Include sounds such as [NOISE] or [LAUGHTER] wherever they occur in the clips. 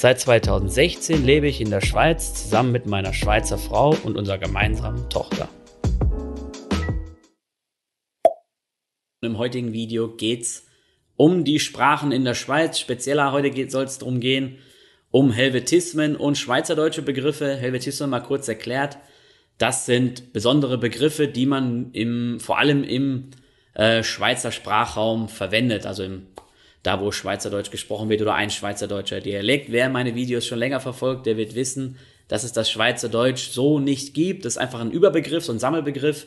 Seit 2016 lebe ich in der Schweiz zusammen mit meiner Schweizer Frau und unserer gemeinsamen Tochter. Im heutigen Video geht es um die Sprachen in der Schweiz. Spezieller heute soll es darum gehen, um Helvetismen und schweizerdeutsche Begriffe. Helvetismen mal kurz erklärt. Das sind besondere Begriffe, die man im, vor allem im äh, Schweizer Sprachraum verwendet, also im, da wo Schweizerdeutsch gesprochen wird oder ein schweizerdeutscher Dialekt. Wer meine Videos schon länger verfolgt, der wird wissen, dass es das Schweizerdeutsch so nicht gibt. Das ist einfach ein Überbegriff, so ein Sammelbegriff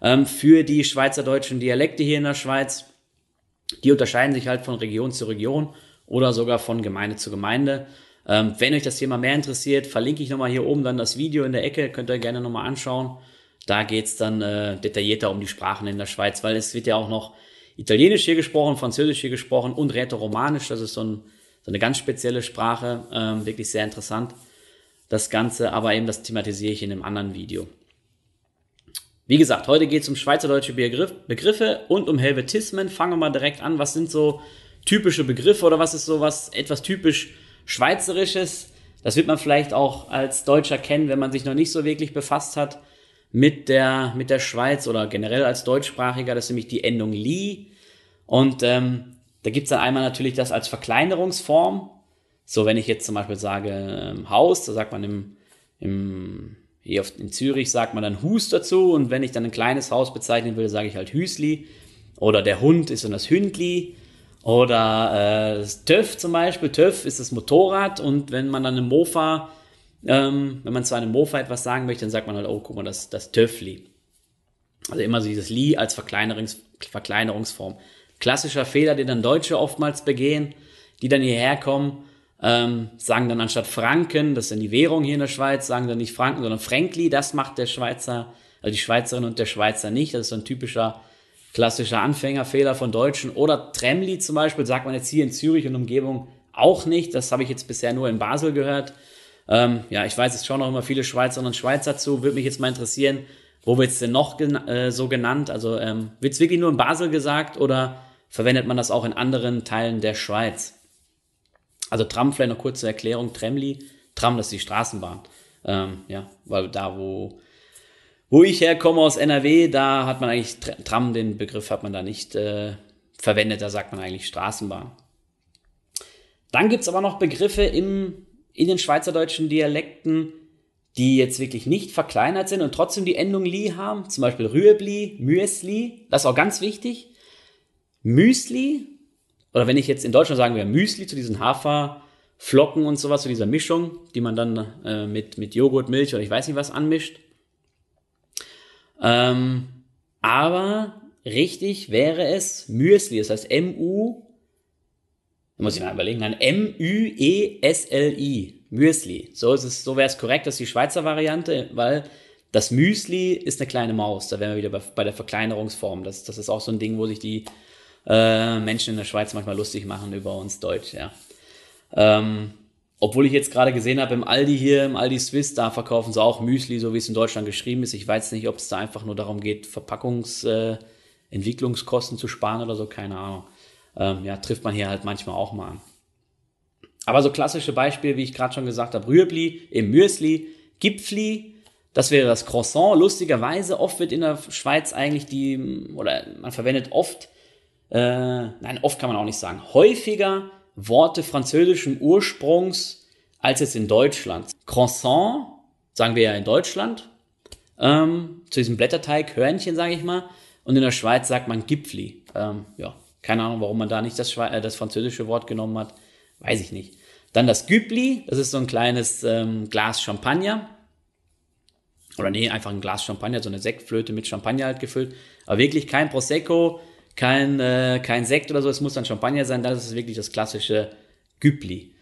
ähm, für die schweizerdeutschen Dialekte hier in der Schweiz. Die unterscheiden sich halt von Region zu Region oder sogar von Gemeinde zu Gemeinde. Ähm, wenn euch das Thema mehr interessiert, verlinke ich nochmal hier oben dann das Video in der Ecke, könnt ihr gerne nochmal anschauen. Da geht's dann äh, detaillierter um die Sprachen in der Schweiz, weil es wird ja auch noch Italienisch hier gesprochen, Französisch hier gesprochen und Rätoromanisch, das ist so, ein, so eine ganz spezielle Sprache, ähm, wirklich sehr interessant. Das Ganze, aber eben das thematisiere ich in einem anderen Video. Wie gesagt, heute geht es um schweizerdeutsche Begriff, Begriffe und um Helvetismen. Fangen wir mal direkt an. Was sind so typische Begriffe oder was ist so was etwas typisch Schweizerisches. Das wird man vielleicht auch als Deutscher kennen, wenn man sich noch nicht so wirklich befasst hat mit der, mit der Schweiz oder generell als Deutschsprachiger. Das ist nämlich die Endung li. Und ähm, da gibt's dann einmal natürlich das als Verkleinerungsform. So, wenn ich jetzt zum Beispiel sage ähm, Haus, da sagt man im, im hier auf, in Zürich sagt man dann Hus dazu. Und wenn ich dann ein kleines Haus bezeichnen will, sage ich halt Hüsli. Oder der Hund ist dann das Hündli. Oder äh, das TÜV zum Beispiel. TÜV ist das Motorrad und wenn man dann eine Mofa, ähm, wenn man zu einem Mofa etwas sagen möchte, dann sagt man halt, oh, guck mal, das, das TÜVli. Also immer so dieses Li als Verkleinerungs Verkleinerungsform. Klassischer Fehler, den dann Deutsche oftmals begehen, die dann hierher kommen, ähm, sagen dann anstatt Franken, das ist dann die Währung hier in der Schweiz, sagen dann nicht Franken, sondern Frankli, das macht der Schweizer, also die Schweizerin und der Schweizer nicht. Das ist so ein typischer klassischer Anfängerfehler von Deutschen. Oder Tremli zum Beispiel, sagt man jetzt hier in Zürich und Umgebung auch nicht. Das habe ich jetzt bisher nur in Basel gehört. Ähm, ja, ich weiß, es schauen auch immer viele Schweizerinnen und Schweizer zu. Würde mich jetzt mal interessieren, wo wird es denn noch gen äh, so genannt? Also ähm, wird es wirklich nur in Basel gesagt oder verwendet man das auch in anderen Teilen der Schweiz? Also Tram, vielleicht noch kurze Erklärung, Tremli. Tram, das ist die Straßenbahn. Ähm, ja, weil da, wo wo ich herkomme aus NRW, da hat man eigentlich Tram, den Begriff hat man da nicht äh, verwendet, da sagt man eigentlich Straßenbahn. Dann gibt's aber noch Begriffe im, in den schweizerdeutschen Dialekten, die jetzt wirklich nicht verkleinert sind und trotzdem die Endung li haben. Zum Beispiel Rüebli, Müesli, das ist auch ganz wichtig. Müsli, oder wenn ich jetzt in Deutschland sagen wäre Müsli zu diesen Haferflocken und sowas, zu dieser Mischung, die man dann äh, mit, mit Joghurt, Milch oder ich weiß nicht was anmischt. Ähm, aber richtig wäre es Müsli, das heißt M-U, muss ich mal überlegen, nein, M-Ü-E-S-L-I, Müsli. So so wäre es korrekt, das ist die Schweizer Variante, weil das Müsli ist eine kleine Maus. Da wären wir wieder bei, bei der Verkleinerungsform. Das, das ist auch so ein Ding, wo sich die äh, Menschen in der Schweiz manchmal lustig machen über uns Deutsch, ja. Ähm, obwohl ich jetzt gerade gesehen habe, im Aldi hier, im Aldi Swiss, da verkaufen sie auch Müsli, so wie es in Deutschland geschrieben ist. Ich weiß nicht, ob es da einfach nur darum geht, Verpackungsentwicklungskosten äh, zu sparen oder so, keine Ahnung. Ähm, ja, trifft man hier halt manchmal auch mal an. Aber so klassische Beispiele, wie ich gerade schon gesagt habe, Rüebli, im Müsli, Gipfli, das wäre das Croissant. Lustigerweise, oft wird in der Schweiz eigentlich die, oder man verwendet oft, äh, nein, oft kann man auch nicht sagen, häufiger Worte französischen Ursprungs als jetzt in Deutschland. Croissant, sagen wir ja in Deutschland, ähm, zu diesem Blätterteig, Hörnchen, sage ich mal. Und in der Schweiz sagt man Gipfli. Ähm, ja, keine Ahnung, warum man da nicht das, äh, das französische Wort genommen hat. Weiß ich nicht. Dann das Güppli, das ist so ein kleines ähm, Glas Champagner. Oder nee, einfach ein Glas Champagner, so eine Sektflöte mit Champagner halt gefüllt. Aber wirklich kein Prosecco, kein, äh, kein Sekt oder so, es muss dann Champagner sein, das ist wirklich das klassische Güppli.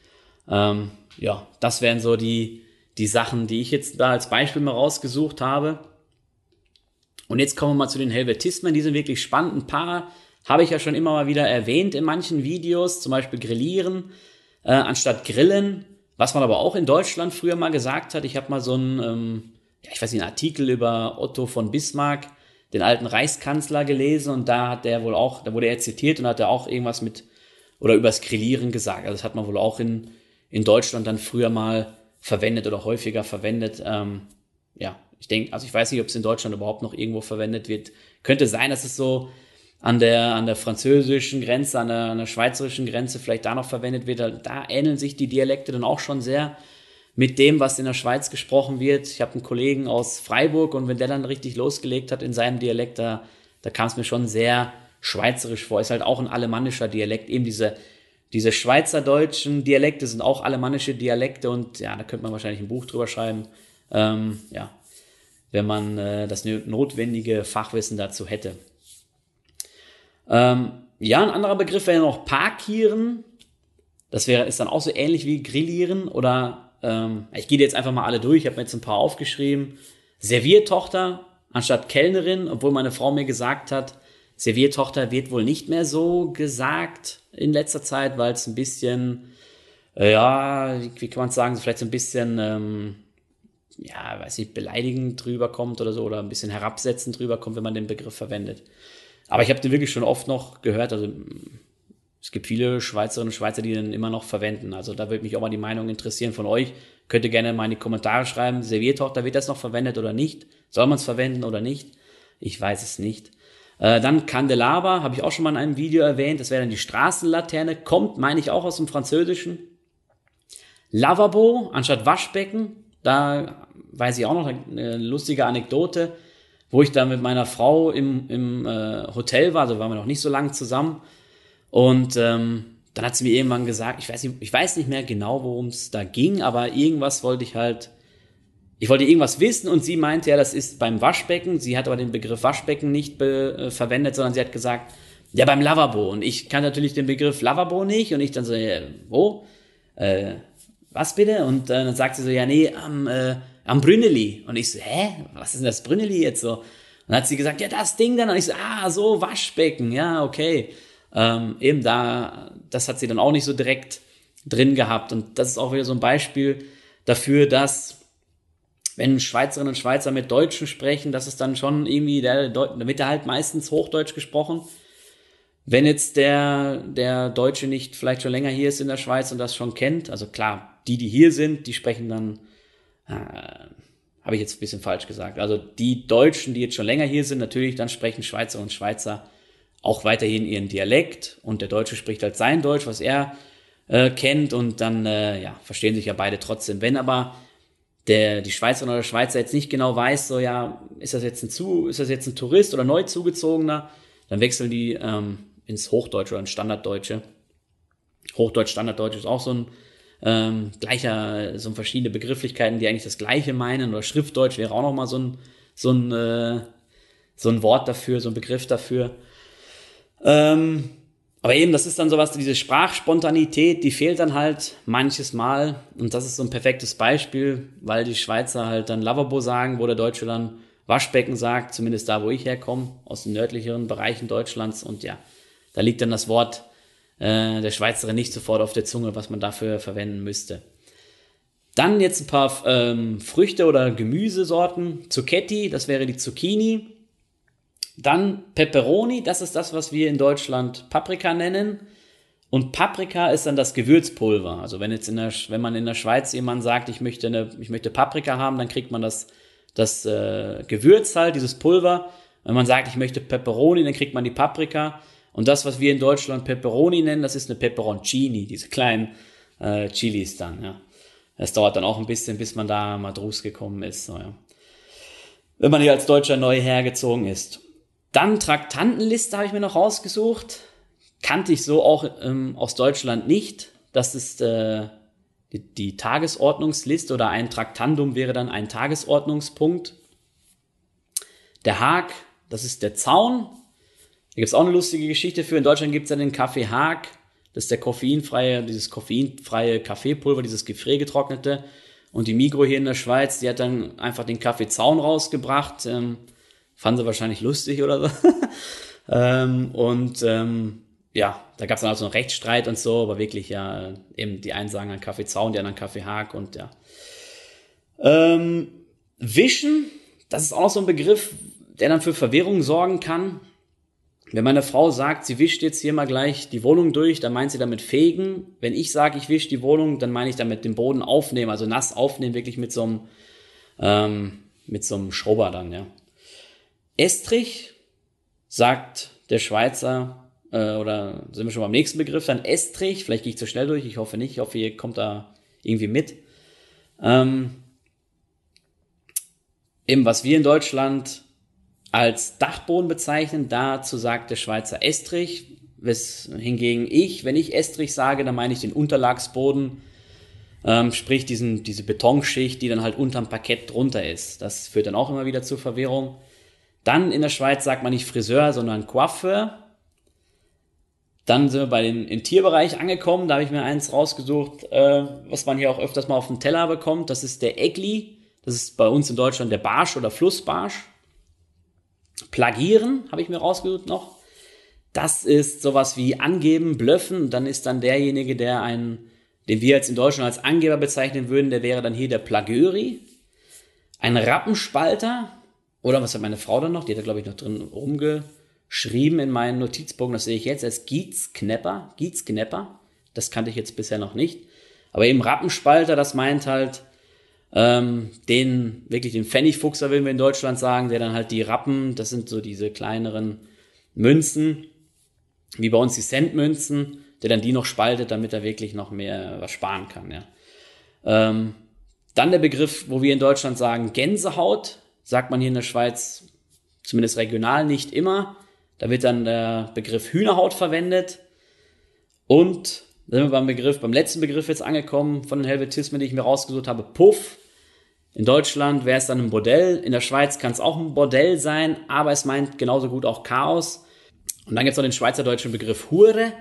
Ähm, ja, das wären so die, die Sachen, die ich jetzt da als Beispiel mal rausgesucht habe. Und jetzt kommen wir mal zu den Helvetismen. Die sind wirklich spannend. Ein paar habe ich ja schon immer mal wieder erwähnt in manchen Videos, zum Beispiel Grillieren äh, anstatt Grillen. Was man aber auch in Deutschland früher mal gesagt hat. Ich habe mal so einen, ähm, ja, ich weiß nicht, einen Artikel über Otto von Bismarck, den alten Reichskanzler gelesen und da hat der wohl auch, da wurde er zitiert und hat er auch irgendwas mit oder übers Grillieren gesagt. Also das hat man wohl auch in, in Deutschland dann früher mal verwendet oder häufiger verwendet. Ähm, ja, ich denke, also ich weiß nicht, ob es in Deutschland überhaupt noch irgendwo verwendet wird. Könnte sein, dass es so an der, an der französischen Grenze, an der, an der schweizerischen Grenze vielleicht da noch verwendet wird. Da ähneln sich die Dialekte dann auch schon sehr mit dem, was in der Schweiz gesprochen wird. Ich habe einen Kollegen aus Freiburg und wenn der dann richtig losgelegt hat in seinem Dialekt, da, da kam es mir schon sehr schweizerisch vor. Ist halt auch ein alemannischer Dialekt. Eben diese, diese schweizerdeutschen Dialekte sind auch alemannische Dialekte und ja, da könnte man wahrscheinlich ein Buch drüber schreiben. Ähm, ja, wenn man äh, das notwendige Fachwissen dazu hätte. Ähm, ja, ein anderer Begriff wäre noch Parkieren. Das wäre, ist dann auch so ähnlich wie Grillieren oder ähm, ich gehe jetzt einfach mal alle durch. Ich habe mir jetzt ein paar aufgeschrieben. Serviertochter anstatt Kellnerin, obwohl meine Frau mir gesagt hat, Serviertochter wird wohl nicht mehr so gesagt in letzter Zeit, weil es ein bisschen, äh, ja, wie kann man sagen, vielleicht so ein bisschen ähm, ja, weiß ich, beleidigend drüber kommt oder so oder ein bisschen herabsetzend drüber kommt, wenn man den Begriff verwendet. Aber ich habe den wirklich schon oft noch gehört. Also es gibt viele Schweizerinnen und Schweizer, die den immer noch verwenden. Also da würde mich auch mal die Meinung interessieren von euch. Könnt ihr gerne mal in die Kommentare schreiben, Serviertochter, wird das noch verwendet oder nicht? Soll man es verwenden oder nicht? Ich weiß es nicht. Äh, dann Candelabra, habe ich auch schon mal in einem Video erwähnt. Das wäre dann die Straßenlaterne. Kommt, meine ich, auch aus dem Französischen. Lavabo anstatt Waschbecken. Da weiß ich auch noch eine lustige Anekdote, wo ich da mit meiner Frau im, im äh, Hotel war, also waren wir noch nicht so lange zusammen. Und ähm, dann hat sie mir irgendwann gesagt, ich weiß nicht, ich weiß nicht mehr genau, worum es da ging, aber irgendwas wollte ich halt, ich wollte irgendwas wissen und sie meinte, ja, das ist beim Waschbecken. Sie hat aber den Begriff Waschbecken nicht be, äh, verwendet, sondern sie hat gesagt, ja, beim Lavabo. Und ich kann natürlich den Begriff Lavabo nicht und ich dann so, ja, wo? Äh, was bitte? Und äh, dann sagt sie so, ja, nee, am, äh, am Brünneli. Und ich so, hä? Was ist denn das Brünneli jetzt so? Und dann hat sie gesagt, ja, das Ding dann. Und ich so, ah, so, Waschbecken, ja, okay. Ähm, eben da, das hat sie dann auch nicht so direkt drin gehabt. Und das ist auch wieder so ein Beispiel dafür, dass wenn Schweizerinnen und Schweizer mit Deutschen sprechen, dass es dann schon irgendwie, der, da wird halt meistens Hochdeutsch gesprochen. Wenn jetzt der, der Deutsche nicht vielleicht schon länger hier ist in der Schweiz und das schon kennt, also klar, die, die hier sind, die sprechen dann äh, habe ich jetzt ein bisschen falsch gesagt. Also die Deutschen, die jetzt schon länger hier sind, natürlich, dann sprechen Schweizer und Schweizer auch weiterhin ihren Dialekt und der Deutsche spricht halt sein Deutsch, was er äh, kennt und dann äh, ja, verstehen sich ja beide trotzdem. Wenn aber der, die Schweizerin oder der Schweizer jetzt nicht genau weiß, so ja, ist das jetzt ein zu, ist das jetzt ein Tourist oder neu zugezogener, dann wechseln die ähm, ins Hochdeutsche oder ins Standarddeutsche. Hochdeutsch, Standarddeutsch ist auch so ein ähm, gleicher, so verschiedene Begrifflichkeiten, die eigentlich das Gleiche meinen, oder Schriftdeutsch wäre auch nochmal so ein, so ein, äh, so ein Wort dafür, so ein Begriff dafür. Ähm, aber eben, das ist dann sowas, diese Sprachspontanität, die fehlt dann halt manches Mal. Und das ist so ein perfektes Beispiel, weil die Schweizer halt dann Lavabo sagen, wo der Deutsche dann Waschbecken sagt, zumindest da, wo ich herkomme, aus den nördlicheren Bereichen Deutschlands. Und ja, da liegt dann das Wort äh, der Schweizerin nicht sofort auf der Zunge, was man dafür verwenden müsste. Dann jetzt ein paar ähm, Früchte oder Gemüsesorten. Zucchetti, das wäre die Zucchini. Dann Peperoni, das ist das, was wir in Deutschland Paprika nennen. Und Paprika ist dann das Gewürzpulver. Also wenn jetzt in der, wenn man in der Schweiz jemand sagt, ich möchte eine, ich möchte Paprika haben, dann kriegt man das, das äh, Gewürz halt, dieses Pulver. Wenn man sagt, ich möchte Peperoni, dann kriegt man die Paprika. Und das, was wir in Deutschland Pepperoni nennen, das ist eine Peperoncini, diese kleinen äh, Chilis dann, ja. Es dauert dann auch ein bisschen, bis man da mal draus gekommen ist, so, ja. Wenn man hier als Deutscher neu hergezogen ist. Dann Traktantenliste habe ich mir noch rausgesucht. Kannte ich so auch ähm, aus Deutschland nicht. Das ist äh, die, die Tagesordnungsliste oder ein Traktandum wäre dann ein Tagesordnungspunkt. Der Haag, das ist der Zaun, gibt es auch eine lustige Geschichte für. In Deutschland gibt es ja den Kaffee Haag. Das ist der koffeinfreie, dieses koffeinfreie Kaffeepulver, dieses gefriergetrocknete. Und die Migro hier in der Schweiz, die hat dann einfach den Kaffeezaun rausgebracht. Ähm, fanden sie wahrscheinlich lustig oder so. [LAUGHS] ähm, und ähm, ja, da gab es dann auch so einen Rechtsstreit und so, aber wirklich ja, eben die einen sagen an Kaffeezaun, die anderen Kaffeehag und ja. Ähm, Wischen, das ist auch so ein Begriff, der dann für Verwirrung sorgen kann. Wenn meine Frau sagt, sie wischt jetzt hier mal gleich die Wohnung durch, dann meint sie damit fegen. Wenn ich sage, ich wische die Wohnung, dann meine ich damit den Boden aufnehmen, also nass aufnehmen, wirklich mit so einem, ähm, mit so einem Schrubber dann, ja. Estrich, sagt der Schweizer, äh, oder sind wir schon beim nächsten Begriff, dann Estrich, vielleicht gehe ich zu schnell durch, ich hoffe nicht, ich hoffe, ihr kommt da irgendwie mit. Ähm, eben was wir in Deutschland als Dachboden bezeichnen. Dazu sagt der Schweizer Estrich. Hingegen ich, wenn ich Estrich sage, dann meine ich den Unterlagsboden, ähm, sprich diesen, diese Betonschicht, die dann halt unterm Parkett drunter ist. Das führt dann auch immer wieder zur Verwirrung. Dann in der Schweiz sagt man nicht Friseur, sondern Coiffeur. Dann sind wir bei den, im Tierbereich angekommen. Da habe ich mir eins rausgesucht, äh, was man hier auch öfters mal auf dem Teller bekommt. Das ist der Egli. Das ist bei uns in Deutschland der Barsch oder Flussbarsch. Plagieren habe ich mir rausgesucht noch. Das ist sowas wie angeben, blöffen. Dann ist dann derjenige, der einen, den wir jetzt in Deutschland als Angeber bezeichnen würden, der wäre dann hier der Plagöri. Ein Rappenspalter. Oder was hat meine Frau dann noch? Die hat da, glaube ich, noch drin rumgeschrieben in meinen Notizbogen. Das sehe ich jetzt als Giezknepper. Giezknepper. Das kannte ich jetzt bisher noch nicht. Aber eben Rappenspalter, das meint halt, ähm, den, wirklich den Pfennigfuchser, will wir in Deutschland sagen, der dann halt die Rappen, das sind so diese kleineren Münzen, wie bei uns die Centmünzen, der dann die noch spaltet, damit er wirklich noch mehr was sparen kann, ja. Ähm, dann der Begriff, wo wir in Deutschland sagen Gänsehaut, sagt man hier in der Schweiz zumindest regional nicht immer. Da wird dann der Begriff Hühnerhaut verwendet. Und da sind wir beim Begriff, beim letzten Begriff jetzt angekommen von den Helvetismen, die ich mir rausgesucht habe, Puff. In Deutschland wäre es dann ein Bordell, in der Schweiz kann es auch ein Bordell sein, aber es meint genauso gut auch Chaos. Und dann gibt es noch den schweizerdeutschen Begriff Hure.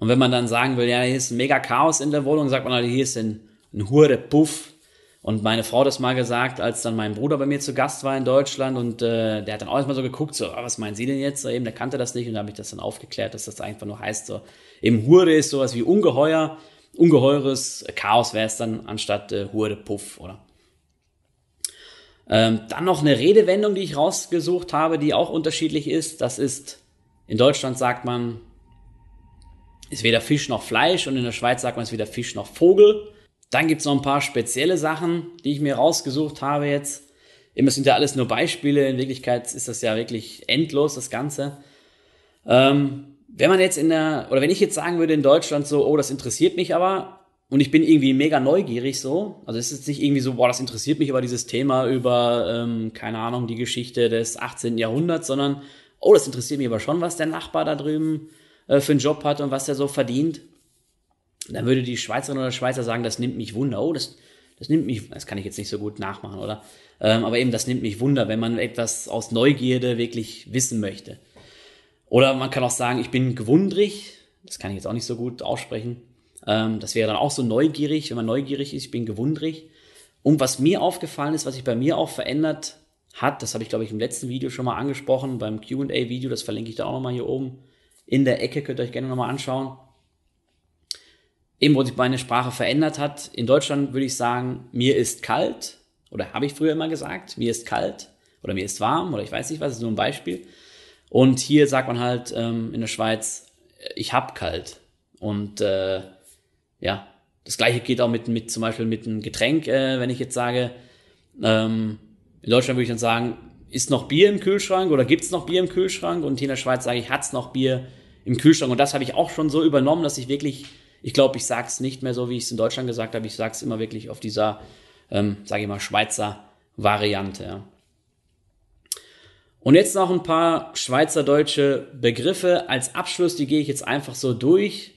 Und wenn man dann sagen will, ja, hier ist ein mega Chaos in der Wohnung, sagt man halt, hier ist ein, ein Hure-Puff. Und meine Frau hat das mal gesagt, als dann mein Bruder bei mir zu Gast war in Deutschland und äh, der hat dann auch erstmal so geguckt, so, ah, was meinen Sie denn jetzt? Eben, der kannte das nicht und da habe ich das dann aufgeklärt, dass das einfach nur heißt, so, eben Hure ist sowas wie Ungeheuer, ungeheures Chaos wäre es dann anstatt äh, Hure, Puff, oder? Ähm, dann noch eine Redewendung, die ich rausgesucht habe, die auch unterschiedlich ist. Das ist, in Deutschland sagt man, ist weder Fisch noch Fleisch und in der Schweiz sagt man, ist weder Fisch noch Vogel. Dann gibt es noch ein paar spezielle Sachen, die ich mir rausgesucht habe jetzt. Immer sind ja alles nur Beispiele. In Wirklichkeit ist das ja wirklich endlos, das Ganze. Ähm, wenn man jetzt in der, oder wenn ich jetzt sagen würde in Deutschland so, oh, das interessiert mich aber, und ich bin irgendwie mega neugierig so. Also es ist nicht irgendwie so, boah, das interessiert mich aber dieses Thema über, ähm, keine Ahnung, die Geschichte des 18. Jahrhunderts, sondern, oh, das interessiert mich aber schon, was der Nachbar da drüben äh, für einen Job hat und was der so verdient. Dann würde die Schweizerin oder Schweizer sagen, das nimmt mich Wunder. Oh, das, das nimmt mich, das kann ich jetzt nicht so gut nachmachen, oder? Ähm, aber eben, das nimmt mich Wunder, wenn man etwas aus Neugierde wirklich wissen möchte. Oder man kann auch sagen, ich bin gewundrig. Das kann ich jetzt auch nicht so gut aussprechen. Ähm, das wäre dann auch so neugierig, wenn man neugierig ist, ich bin gewundrig. Und was mir aufgefallen ist, was sich bei mir auch verändert hat, das habe ich glaube ich im letzten Video schon mal angesprochen, beim QA-Video, das verlinke ich da auch nochmal hier oben in der Ecke, könnt ihr euch gerne nochmal anschauen. Eben, wo sich meine Sprache verändert hat. In Deutschland würde ich sagen, mir ist kalt, oder habe ich früher immer gesagt, mir ist kalt, oder mir ist warm, oder ich weiß nicht was, ist nur ein Beispiel. Und hier sagt man halt ähm, in der Schweiz, ich hab kalt. Und äh, ja, das gleiche geht auch mit, mit zum Beispiel mit einem Getränk, äh, wenn ich jetzt sage, ähm, in Deutschland würde ich dann sagen, ist noch Bier im Kühlschrank oder gibt's noch Bier im Kühlschrank? Und hier in der Schweiz sage ich, hat's noch Bier im Kühlschrank? Und das habe ich auch schon so übernommen, dass ich wirklich, ich glaube, ich sage es nicht mehr so, wie ich es in Deutschland gesagt habe. Ich sage es immer wirklich auf dieser, ähm, sage ich mal, Schweizer Variante. Ja. Und jetzt noch ein paar schweizerdeutsche Begriffe als Abschluss, die gehe ich jetzt einfach so durch.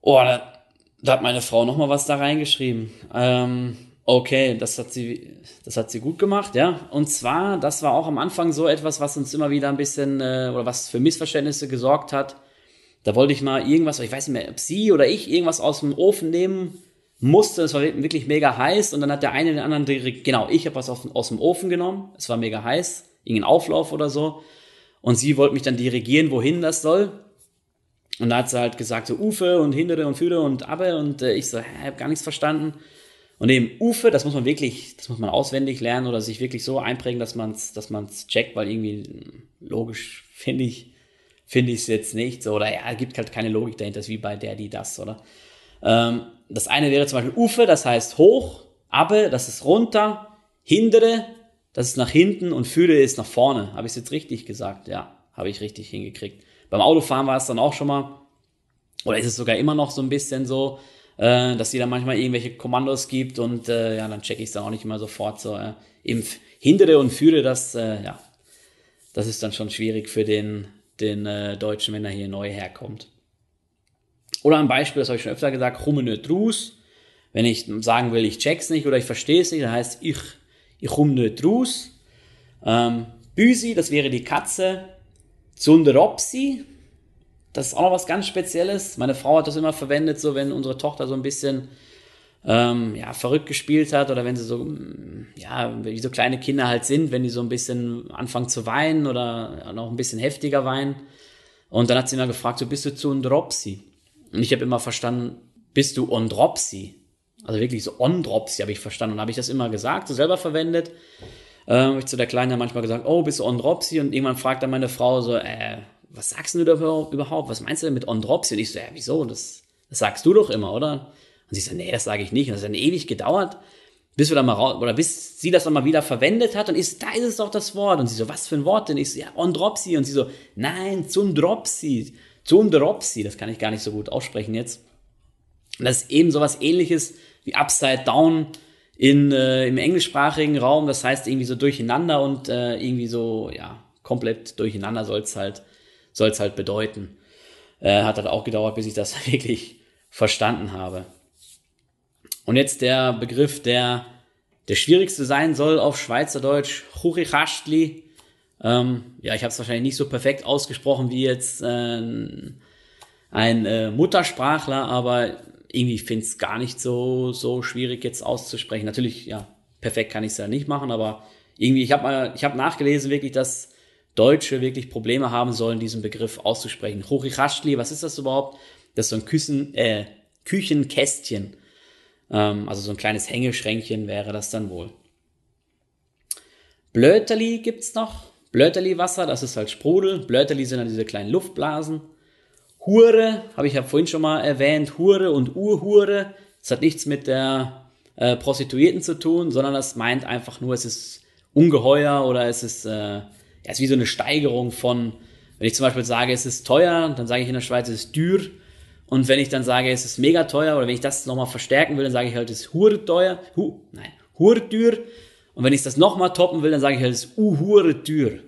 Oh, da, da hat meine Frau noch mal was da reingeschrieben. Ähm, okay, das hat sie, das hat sie gut gemacht, ja. Und zwar, das war auch am Anfang so etwas, was uns immer wieder ein bisschen äh, oder was für Missverständnisse gesorgt hat. Da wollte ich mal irgendwas, ich weiß nicht mehr, ob sie oder ich irgendwas aus dem Ofen nehmen musste, es war wirklich mega heiß. Und dann hat der eine den anderen direkt, genau, ich habe was aus dem Ofen genommen, es war mega heiß, irgendein Auflauf oder so. Und sie wollte mich dann dirigieren, wohin das soll. Und da hat sie halt gesagt, so Ufe und Hindere und Führe und Abbe. Und äh, ich so, hä, hab gar nichts verstanden. Und eben Ufe, das muss man wirklich, das muss man auswendig lernen oder sich wirklich so einprägen, dass man es dass man's checkt, weil irgendwie hm, logisch [LAUGHS] finde ich, finde ich es jetzt nicht so. Oder ja, gibt halt keine Logik dahinter, wie bei der, die, das, oder? Ähm, das eine wäre zum Beispiel Ufe, das heißt hoch, Abbe, das ist runter, Hindere, das ist nach hinten und Fühle ist nach vorne. Habe ich es jetzt richtig gesagt? Ja, habe ich richtig hingekriegt. Beim Autofahren war es dann auch schon mal, oder ist es sogar immer noch so ein bisschen so, äh, dass sie dann manchmal irgendwelche Kommandos gibt und äh, ja, dann checke ich es dann auch nicht immer sofort so. Äh, eben Hindere und Führe, das, äh, ja, das ist dann schon schwierig für den, den äh, Deutschen, wenn er hier neu herkommt. Oder ein Beispiel, das habe ich schon öfter gesagt, Rumme Trus. Wenn ich sagen will, ich check's nicht oder ich verstehe es nicht, dann heißt ich, ich rumme Trus. Ähm, Büsi, das wäre die Katze. Zunderopsi, das ist auch noch was ganz Spezielles. Meine Frau hat das immer verwendet, so wenn unsere Tochter so ein bisschen ähm, ja, verrückt gespielt hat oder wenn sie so, ja, wie so kleine Kinder halt sind, wenn die so ein bisschen anfangen zu weinen oder noch ein bisschen heftiger weinen. Und dann hat sie immer gefragt, so bist du Zundropsi? Und ich habe immer verstanden, bist du Ondropsi? Also wirklich so Ondropsi habe ich verstanden. Und habe ich das immer gesagt, so selber verwendet. Äh, habe ich zu der Kleinen manchmal gesagt, oh, bist du Ondropsi? Und irgendwann fragt dann meine Frau so, äh, was sagst du da überhaupt? Was meinst du denn mit Ondropsi? Und ich so, ja, wieso? Das, das sagst du doch immer, oder? Und sie so, nee, das sage ich nicht. Und das hat dann ewig gedauert, bis wir dann mal raus, oder bis sie das dann mal wieder verwendet hat. Und so, da ist es doch das Wort. Und sie so, was für ein Wort denn? Ich so, ja, Ondropsi. Und sie so, nein, Zundropsi. Zundropsi. Das kann ich gar nicht so gut aussprechen jetzt. Und das ist eben sowas ähnliches wie Upside Down in, äh, im englischsprachigen Raum. Das heißt irgendwie so durcheinander und äh, irgendwie so, ja, komplett durcheinander soll es halt, soll's halt bedeuten. Äh, hat halt auch gedauert, bis ich das [LAUGHS] wirklich verstanden habe. Und jetzt der Begriff, der der schwierigste sein soll auf Schweizerdeutsch, Churichastli. Ähm, ja, ich habe es wahrscheinlich nicht so perfekt ausgesprochen wie jetzt äh, ein äh, Muttersprachler, aber irgendwie finde es gar nicht so, so schwierig jetzt auszusprechen. Natürlich, ja, perfekt kann ich es ja nicht machen, aber irgendwie, ich habe mal, ich nachgelesen wirklich, dass Deutsche wirklich Probleme haben sollen, diesen Begriff auszusprechen. Hochichastli, was ist das überhaupt? Das ist so ein Küssen, äh, Küchenkästchen. Ähm, also so ein kleines Hängeschränkchen wäre das dann wohl. Blöterli gibt's noch. Blöterli-Wasser, das ist halt Sprudel. Blöterli sind dann diese kleinen Luftblasen. Hure, habe ich ja vorhin schon mal erwähnt, Hure und Urhure. Das hat nichts mit der äh, Prostituierten zu tun, sondern das meint einfach nur, es ist ungeheuer oder es ist, äh, ja, es ist wie so eine Steigerung von, wenn ich zum Beispiel sage, es ist teuer, dann sage ich in der Schweiz, es ist dür. Und wenn ich dann sage, es ist mega teuer, oder wenn ich das nochmal verstärken will, dann sage ich halt, es ist hure teuer, hu, nein, hure dür. Und wenn ich das nochmal toppen will, dann sage ich halt, es ist uhure tür.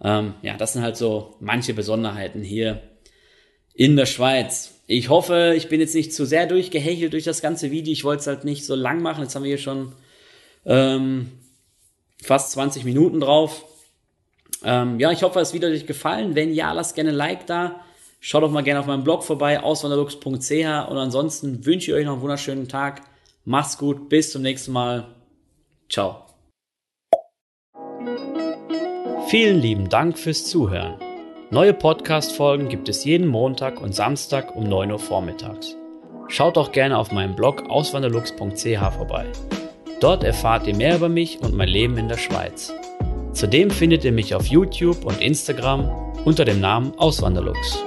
Ähm, ja, das sind halt so manche Besonderheiten hier in der Schweiz. Ich hoffe, ich bin jetzt nicht zu sehr durchgehechelt durch das ganze Video. Ich wollte es halt nicht so lang machen. Jetzt haben wir hier schon ähm, fast 20 Minuten drauf. Ähm, ja, ich hoffe, es hat euch gefallen. Wenn ja, lasst gerne ein Like da. Schaut doch mal gerne auf meinem Blog vorbei, auswanderlux.ch. Und ansonsten wünsche ich euch noch einen wunderschönen Tag. Macht's gut, bis zum nächsten Mal. Ciao. Vielen lieben Dank fürs Zuhören. Neue Podcast-Folgen gibt es jeden Montag und Samstag um 9 Uhr vormittags. Schaut auch gerne auf meinem Blog auswanderlux.ch vorbei. Dort erfahrt ihr mehr über mich und mein Leben in der Schweiz. Zudem findet ihr mich auf YouTube und Instagram unter dem Namen Auswanderlux.